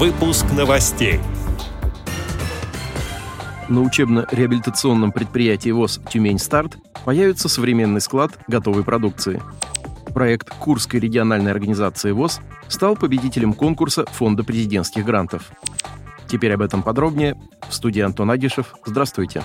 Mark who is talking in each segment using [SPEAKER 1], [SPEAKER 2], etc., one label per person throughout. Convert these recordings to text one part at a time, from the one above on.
[SPEAKER 1] Выпуск новостей.
[SPEAKER 2] На учебно-реабилитационном предприятии ВОЗ «Тюмень-Старт» появится современный склад готовой продукции. Проект Курской региональной организации ВОЗ стал победителем конкурса Фонда президентских грантов. Теперь об этом подробнее. В студии Антон Агишев. Здравствуйте.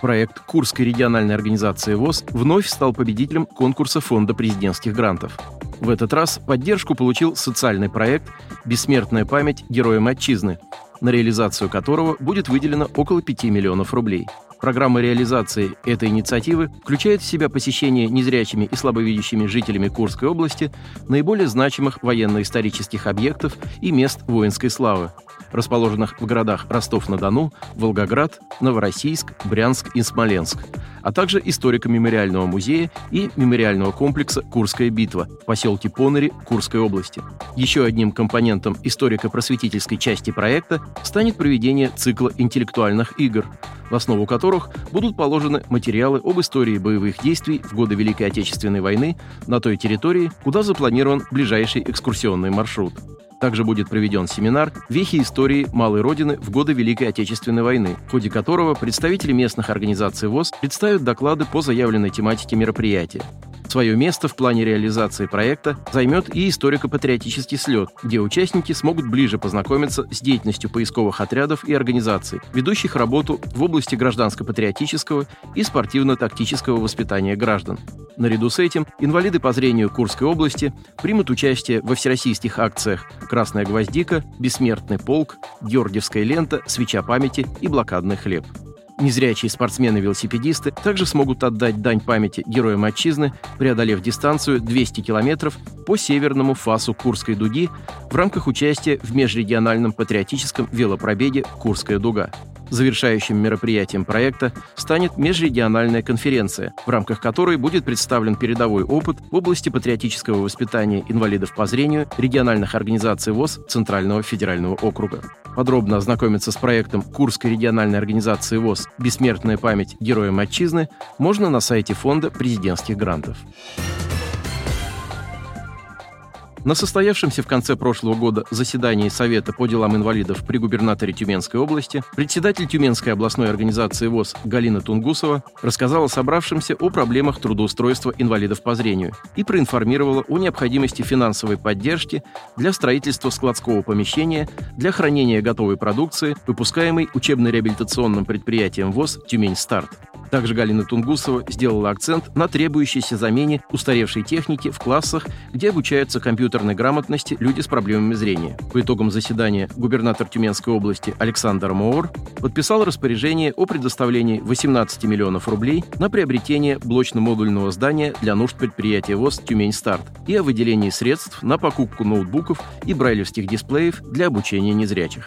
[SPEAKER 2] Проект Курской региональной организации ВОЗ вновь стал победителем конкурса Фонда президентских грантов. В этот раз поддержку получил социальный проект «Бессмертная память героям отчизны», на реализацию которого будет выделено около 5 миллионов рублей. Программа реализации этой инициативы включает в себя посещение незрячими и слабовидящими жителями Курской области наиболее значимых военно-исторических объектов и мест воинской славы, расположенных в городах Ростов-на-Дону, Волгоград, Новороссийск, Брянск и Смоленск, а также историко-мемориального музея и мемориального комплекса «Курская битва» в поселке Понари Курской области. Еще одним компонентом историко-просветительской части проекта станет проведение цикла интеллектуальных игр, в основу которых будут положены материалы об истории боевых действий в годы Великой Отечественной войны на той территории, куда запланирован ближайший экскурсионный маршрут. Также будет проведен семинар «Вехи истории Малой Родины в годы Великой Отечественной войны», в ходе которого представители местных организаций ВОЗ представят доклады по заявленной тематике мероприятия. Свое место в плане реализации проекта займет и историко-патриотический слет, где участники смогут ближе познакомиться с деятельностью поисковых отрядов и организаций, ведущих работу в области гражданско-патриотического и спортивно-тактического воспитания граждан. Наряду с этим инвалиды по зрению Курской области примут участие во всероссийских акциях «Красная гвоздика», «Бессмертный полк», «Георгиевская лента», «Свеча памяти» и «Блокадный хлеб». Незрячие спортсмены-велосипедисты также смогут отдать дань памяти героям отчизны, преодолев дистанцию 200 километров по северному фасу Курской дуги в рамках участия в межрегиональном патриотическом велопробеге «Курская дуга». Завершающим мероприятием проекта станет межрегиональная конференция, в рамках которой будет представлен передовой опыт в области патриотического воспитания инвалидов по зрению региональных организаций ВОЗ Центрального федерального округа. Подробно ознакомиться с проектом Курской региональной организации ВОЗ «Бессмертная память героям отчизны» можно на сайте Фонда президентских грантов. На состоявшемся в конце прошлого года заседании Совета по делам инвалидов при губернаторе Тюменской области председатель Тюменской областной организации ВОЗ Галина Тунгусова рассказала собравшимся о проблемах трудоустройства инвалидов по зрению и проинформировала о необходимости финансовой поддержки для строительства складского помещения для хранения готовой продукции, выпускаемой учебно-реабилитационным предприятием ВОЗ «Тюмень-Старт». Также Галина Тунгусова сделала акцент на требующейся замене устаревшей техники в классах, где обучаются компьютерной грамотности люди с проблемами зрения. По итогам заседания губернатор Тюменской области Александр Моор подписал распоряжение о предоставлении 18 миллионов рублей на приобретение блочно-модульного здания для нужд предприятия ВОЗ «Тюмень-Старт» и о выделении средств на покупку ноутбуков и брайлевских дисплеев для обучения незрячих.